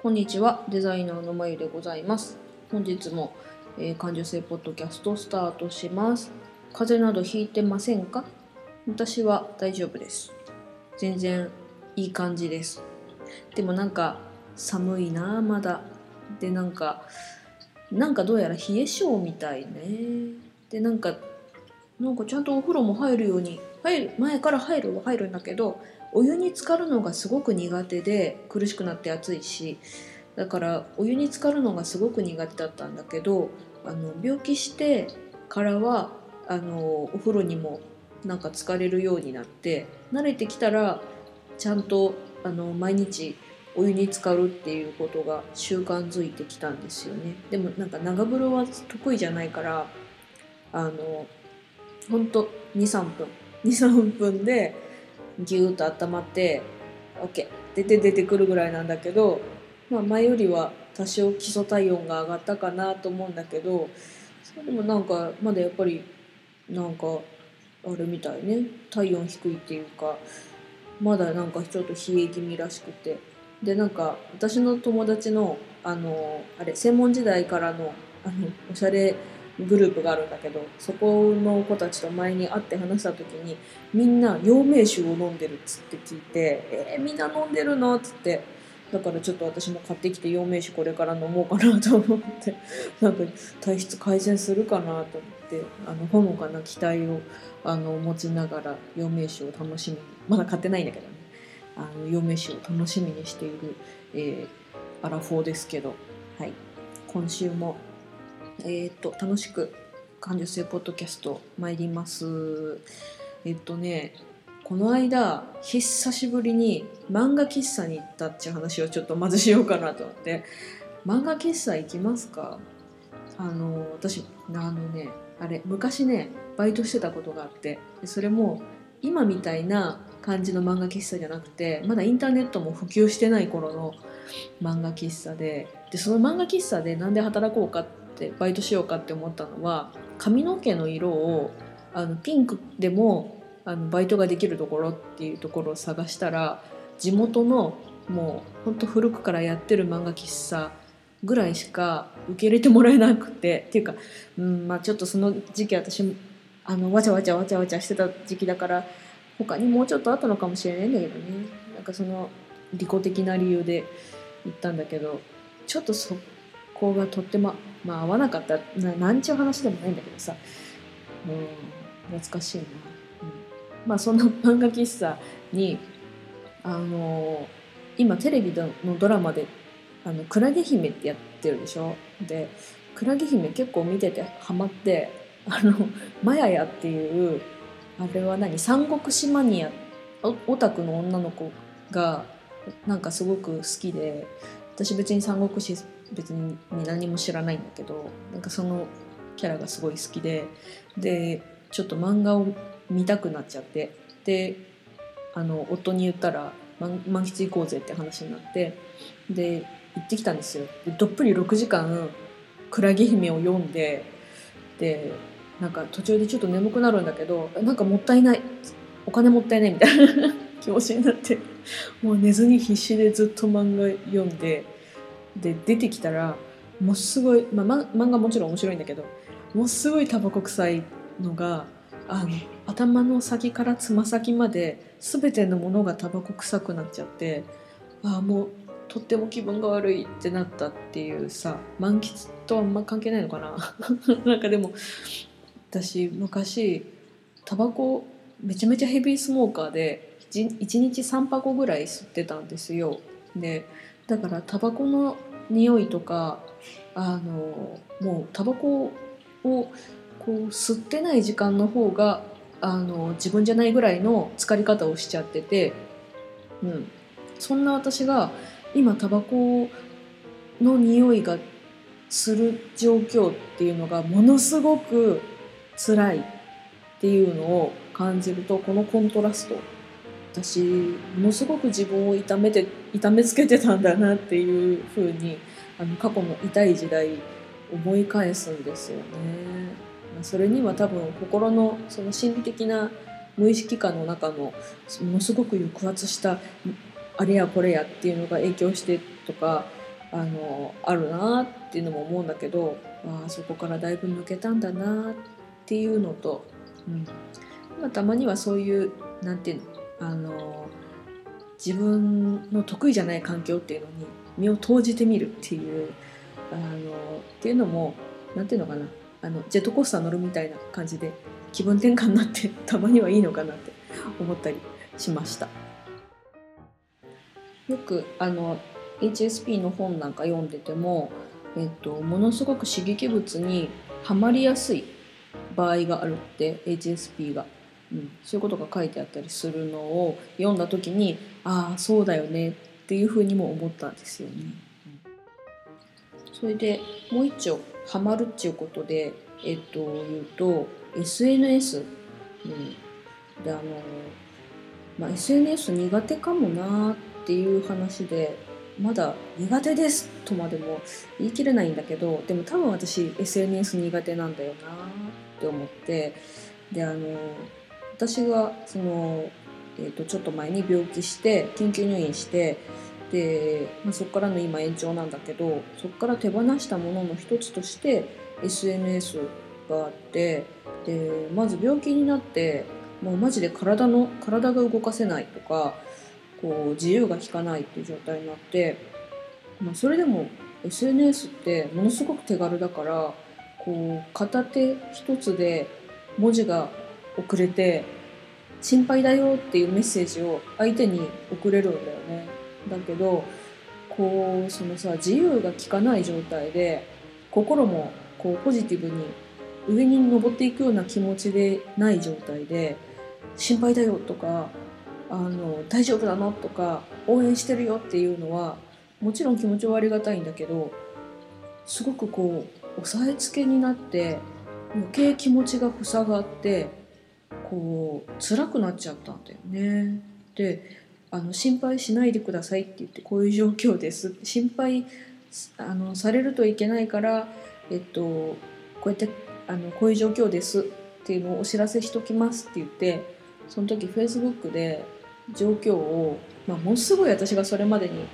こんにちは。デザイナーのまゆでございます。本日も、えー、感受性ポッドキャストスタートします。風邪などひいてませんか？私は大丈夫です。全然いい感じです。でもなんか寒いなまだ。でなんかなんかどうやら冷え性みたいね。でなんかなんかちゃんとお風呂も入るように入る前から入るは入るんだけどお湯に浸かるのがすごく苦手で苦しくなって暑いし。だからお湯に浸かるのがすごく苦手だったんだけどあの病気してからはあのお風呂にもなんか疲れるようになって慣れてきたらちゃんとあの毎日お湯に浸かるっていうことが習慣づいてきたんですよね。でもなんか長風呂は得意じゃないからあのほんと23分。23分でギューッと温まって OK 出て出てくるぐらいなんだけど、まあ、前よりは多少基礎体温が上がったかなと思うんだけどそれでもなんかまだやっぱりなんかあれみたいね。体温低いっていうかまだなんかちょっと冷え気味らしくて。でなんか私の友達のあのあれ専門時代からのあのおしゃれグループがあるんだけどそこの子たちと前に会って話した時にみんな陽明酒を飲んでるっつって聞いて「えー、みんな飲んでるの?」っつって。だからちょっと私も買ってきて陽明酒これから飲もうかなと思って。なんか体質改善するかなと思ってあのほのかな期待をあの持ちながら陽明酒を楽しみにまだ買ってないんだけどね。あの陽明酒を楽しみにしている、えー、アラフォーですけど、はい、今週も、えー、っと楽しく感受性ポッドキャスト参ります。えっとねこの間久しぶりに漫画喫茶に行ったっていう話をちょっとまずしようかなと思って。漫画喫茶行きますか？あの私あのねあれ昔ねバイトしてたことがあって。それも今みたいな感じの漫画喫茶じゃなくてまだインターネットも普及してない頃の漫画喫茶で。でその漫画喫茶でなんで働こうかってバイトしようかって思ったのは髪の毛の色をあのピンクでもあのバイトができるところっていうところを探したら地元のもうほんと古くからやってる漫画喫茶ぐらいしか受け入れてもらえなくてっていうか、うんまあ、ちょっとその時期私あのわちゃわちゃわちゃわちゃしてた時期だから他にもうちょっとあったのかもしれないんだけどね。なんかその利己的な理由で行ったんだけどちょっとそこがとってもまあ合わなかったななんちゅう話でもないんだけどさ、うん、懐かしいな。うん。まあ、その漫画喫茶にあの今テレビのドラマで「あのクラゲ姫」ってやってるでしょ。でクラゲ姫結構見ててハマってあのマヤヤっていうあれは何？三国志マニアオタクの女の子がなんかすごく好きで私別に三国志別に何も知らないんだけどなんかそのキャラがすごい好きででちょっと漫画を見たくなっちゃってであの夫に言ったら満喫行こうぜって話になってで行ってきたんですよ。でどっぷり6時間「クラゲ姫」を読んででなんか途中でちょっと眠くなるんだけどなんかもったいないお金もったいないみたいな気持ちになってもう寝ずに必死でずっと漫画読んでで出てきたらもうすごい、まあ、漫画もちろん面白いんだけどもうすごいタバコ臭いのがあの頭の先からつま先まで全てのものがタバコ臭くなっちゃってああもうとっても気分が悪いってなったっていうさ満喫とあんま関係ないのかな？なんかでも私昔タバコめちゃめちゃヘビースモーカーで1日3箱ぐらい吸ってたんですよ。でだからタバコの匂いとかあのもうタバコをこう吸ってない時間の方があの自分じゃないぐらいの疲れ方をしちゃってて、うん、そんな私が今タバコの匂いがする状況っていうのがものすごく辛いっていうのを感じるとこのコントラスト私ものすごく自分を痛めて痛めつけてたんだなっていうふうにあの過去の痛い時代思い返すんですよね。それには多分心のその心理的な無意識下の中のものすごく抑圧したあれやこれやっていうのが影響してとかあのあるなっていうのも思うんだけどあそこからだいぶ抜けたんだなっていうのと、うんまあ、たまにはそういうなんていうのあの自分の得意じゃない環境っていうのに身を投じてみるっていうあのっていうのもなんていうのかなあのジェットコースター乗るみたいな感じで気分転換になってたまにはいいのかなって思ったりしました。よくあの HSP の本なんか読んでても、えっと、ものすごく刺激物にはまりやすい場合があるって HSP が、うん、そういうことが書いてあったりするのを読んだ時にああそうだよねっていうふうにも思ったんですよね。うん、それでもう一丁ハマるっていうことで、えっと、言うと SNS、うん、であの、まあ、SNS 苦手かもなっていう話でまだ苦手ですとまでも言い切れないんだけどでも多分私 SNS 苦手なんだよなって思ってであの私がその、えーと、ちょっと前に病気して緊急入院してで、まあ、そこからの今延長なんだけどそこから手放したものの一つとして SNS があってでまず病気になってもうマジで体の体が動かせないとかこう自由が利かないっていう状態になって、まあ、それでも SNS ってものすごく手軽だからこう片手一つで文字が送れて心配だよっていうメッセージを相手に送れるんだよね。だけどこうそのさ自由が利かない状態で心もこうポジティブに上に登っていくような気持ちでない状態で心配だよとかあの大丈夫だなとか応援してるよっていうのはもちろん気持ちはありがたいんだけどすごくこう押さえつけになって余計気持ちが塞がってこう辛くなっちゃったんだよね。であの心配しないでくださいって言ってこういう状況です心配あのされるといけないから、えっと、こうやってあのこういう状況ですっていうのをお知らせしときますって言ってその時フェイスブックで状況を、まあ、ものすごい私がそれまでに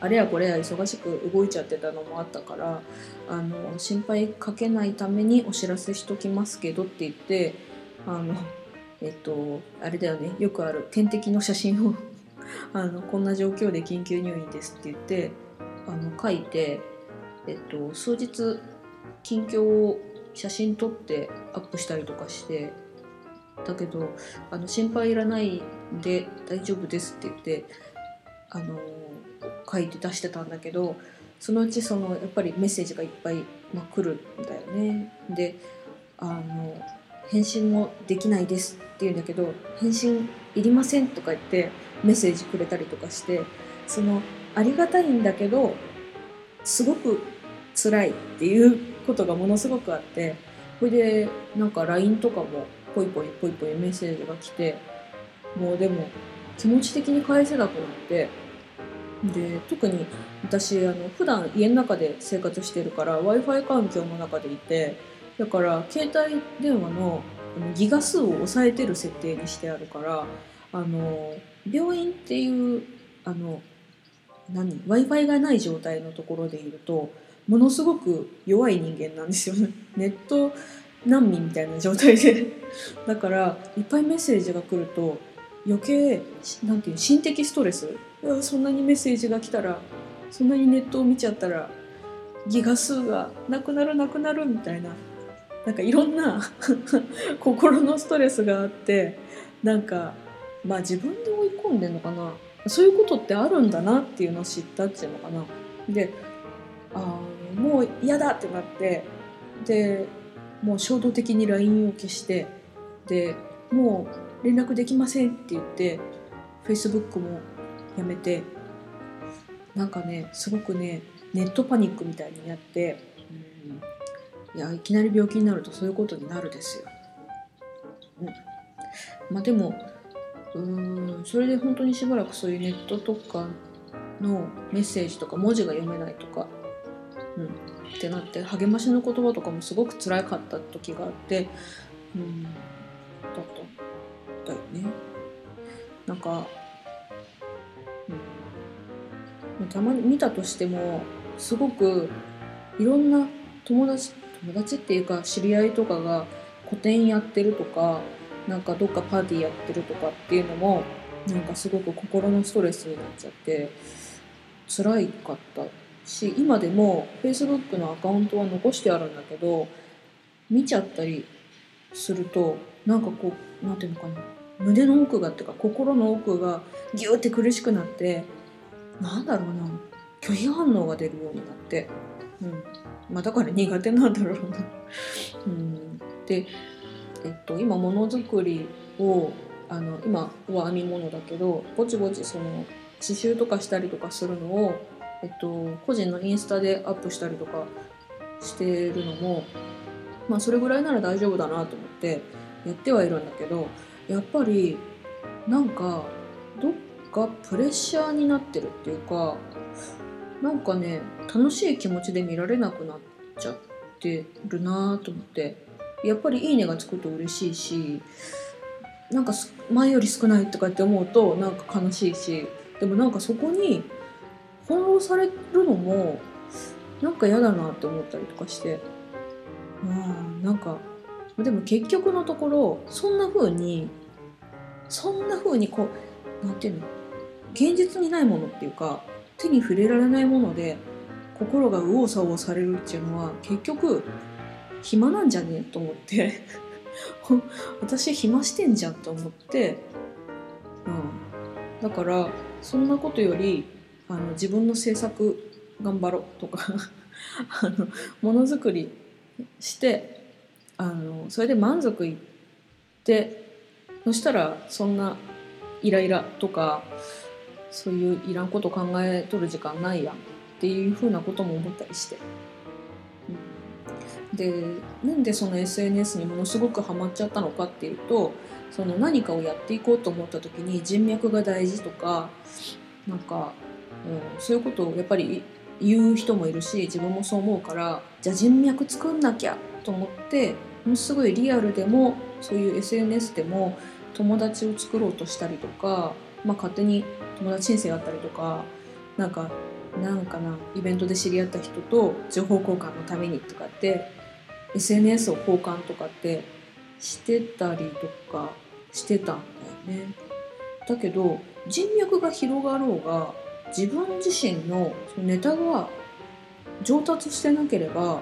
あれやこれや忙しく動いちゃってたのもあったからあの心配かけないためにお知らせしときますけどって言ってあのえっとあれだよねよくある点滴の写真を あのこんな状況で緊急入院ですって言ってあの書いて、えっと、数日近況を写真撮ってアップしたりとかしてだけどあの心配いらないんで大丈夫ですって言ってあの書いて出してたんだけどそのうちそのやっぱりメッセージがいっぱい、まあ、来るんだよね。であの返信もできないですって言うんだけど返信いりませんとか言ってメッセージくれたりとかしてそのありがたいんだけどすごく辛いっていうことがものすごくあってそれでなんか LINE とかもポイポイポイポイメッセージが来てもうでも気持ち的に返せなくなってで特に私あの普段家の中で生活してるから w i f i 環境の中でいてだから携帯電話のギガ数を抑えてる設定にしてあるからあの病院っていうあの何 w i f i がない状態のところでいるとものすごく弱い人間なんですよね。ネット難民みたいな状態で。だからいっぱいメッセージが来ると余計なんていう心的ストレス。そんなにメッセージが来たらそんなにネットを見ちゃったらギガ数がなくなるなくなるみたいな。なんかいろんな 心のストレスがあってなんかまあ自分で追い込んでんのかな。そういうことってあるんだなっていうのを知ったっていうのかな。であもう嫌だってなってでもう衝動的に LINE を消してでもう連絡できませんって言って Facebook もやめてなんかねすごくねネットパニックみたいになって、いやいきなり病気になるとそういうことになるですよ。うん、まあでもうんそれで本当にしばらくそういうネットとかのメッセージとか文字が読めないとか、うん、ってなって励ましの言葉とかもすごく辛かった時があって、うん、だっただよね。なんか、うん、たまに見たとしてもすごくいろんな友達友達っていうか知り合いとかが個展やってるとかなんかどっかパーティーやってるとかっていうのもなんかすごく心のストレスになっちゃって辛いかったし今でも Facebook のアカウントは残してあるんだけど見ちゃったりするとなんかこう何ていうのかな胸の奥がっていうか心の奥がギューって苦しくなってなんだろうな拒否反応が出るようになって、うん。まあ、だから苦手なんだろうな。うん、でえっと、今ものづくりをあの今は編み物だけどぼちぼちその刺繍とかしたりとかするのを、えっと、個人のインスタでアップしたりとかしてるのも、まあ、それぐらいなら大丈夫だなと思ってやってはいるんだけどやっぱりなんかどっかプレッシャーになってるっていうかなんかね楽しい気持ちで見られなくなっちゃってるなと思って。やっぱり「いいね」がつくと嬉しいしなんか前より少ないとかって思うとなんか悲しいし。でもなんかそこに翻弄されるのもなんか嫌だなって思ったりとかして。まあなんかでも結局のところそんな風にそんな風にこう何て言うの？現実にないものっていうか手に触れられないもので心が右往左往されるっていうのは結局暇なんじゃねえと思って。私暇してんじゃんと思って、うん、だからそんなことよりあの自分の制作頑張ろうとか あのものづくりしてあのそれで満足いってそしたらそんなイライラとかそういういらんこと考えとる時間ないやんっていうふうなことも思ったりして。でなんでその SNS にものすごくハマっちゃったのかっていうとその何かをやっていこうと思った時に人脈が大事とかなんか、うん、そういうことをやっぱり言う人もいるし自分もそう思うからじゃあ人脈作んなきゃと思ってものすごいリアルでもそういう SNS でも友達を作ろうとしたりとか、まあ、勝手に友達申請あったりとかなんかなんかなイベントで知り合った人と情報交換のためにとかって SNS を交換とかってしてたりとかしてたんだよね。だけど人脈が広がろうが自分自身のネタが上達してなければ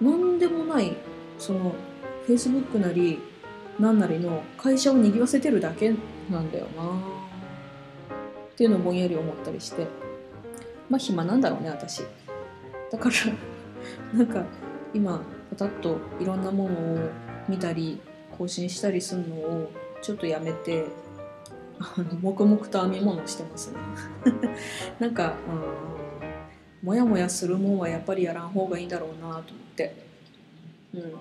何でもないその Facebook なり何なりの会社を賑わせてるだけなんだよなっていうのをぼんやり思ったりしてまあ暇なんだろうね私。だから なんか今パタッといろんなものを見たり更新したりするのをちょっとやめてあの黙々と編み物してますね。なんか、うん、もやもやするもんはやっぱりやらん方がいいんだろうなと思って。うん。ま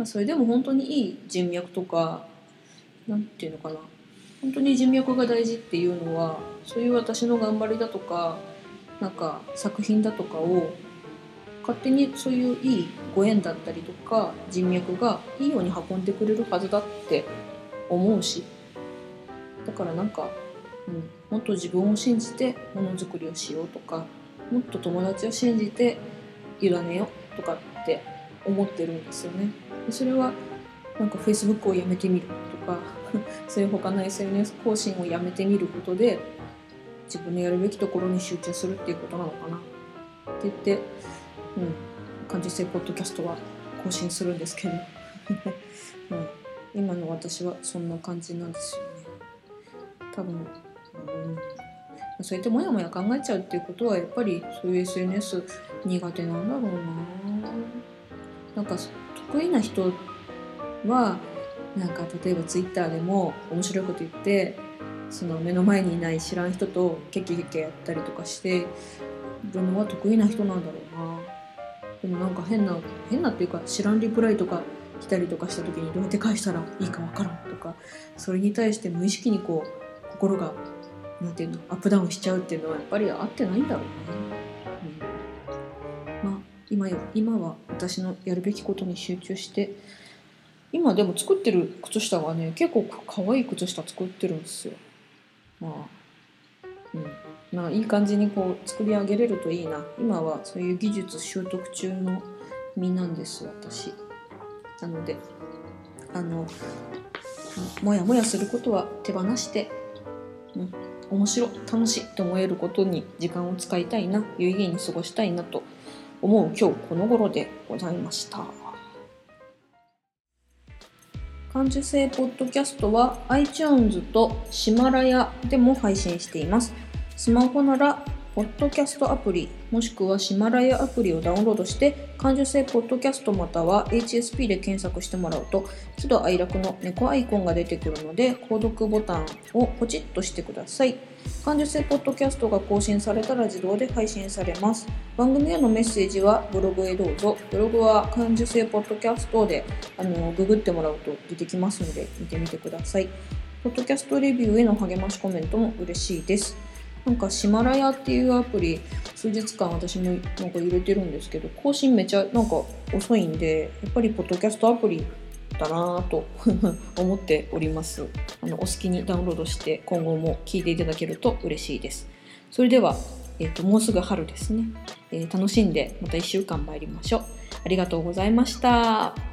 あ、それでも本当にいい人脈とか何て言うのかな。本当に人脈が大事っていうのはそういう私の頑張りだとかなんか作品だとかを勝手にそういういいご縁だったりとか人脈がいいように運んでくれるはずだって思うしだからなんか、うん、もっと自分を信じてものづくりをしようとかもっと友達を信じて委ねようとかって思ってるんですよね。それはなんか Facebook をやめてみるとか そういう他の SNS 更新をやめてみることで自分のやるべきところに集中するっていうことなのかな。って言ってうん、感受性ポッドキャストは更新するんですけど、うん、今の私はそんな感じなんですよね。多分、うん、そうやってもやもや考えちゃうっていうことはやっぱりそういう SNS 苦手なんだろうな。なんか得意な人はなんか例えば Twitter でも面白いこと言ってその目の前にいない知らん人とケケケケやったりとかしてるのは得意な人なんだろうなでもなんか変な変なっていうか知らんリプライとか来たりとかした時にどうやって返したらいいかわからんとかそれに対して無意識にこう心がなんていうのアップダウンしちゃうっていうのはやっぱり合ってないんだろうね。うん、まあ今よ今は私のやるべきことに集中して今でも作ってる靴下がね結構可愛い靴下作ってるんですよ。まあうんまあいい感じにこう作り上げれるといいな今はそういう技術習得中の身なんです私。なのであのもやもやすることは手放して、うん、面白楽しいと思えることに時間を使いたいな有意義に過ごしたいなと思う今日この頃でございました感受性ポッドキャストは iTunes とシマラヤでも配信しています。スマホならポッドキャストアプリもしくはシマラヤアプリをダウンロードして感受性ポッドキャストまたは HSP で検索してもらうと喜怒哀楽の猫アイコンが出てくるので購読ボタンをポチッとしてください。感受性ポッドキャストが更新されたら自動で配信されます。番組へのメッセージはブログへどうぞ。ブログは感受性ポッドキャストであのググってもらうと出てきますので見てみてください。ポッドキャストレビューへの励ましコメントも嬉しいです。なんかシマラヤっていうアプリ数日間私もなんか入れてるんですけど更新めちゃなんか遅いんでやっぱりポッドキャストアプリだなぁと 思っております。あのお好きにダウンロードして今後も聞いていただけると嬉しいです。それでは、えーと、もうすぐ春ですね、えー、楽しんでまた1週間参りましょうありがとうございました。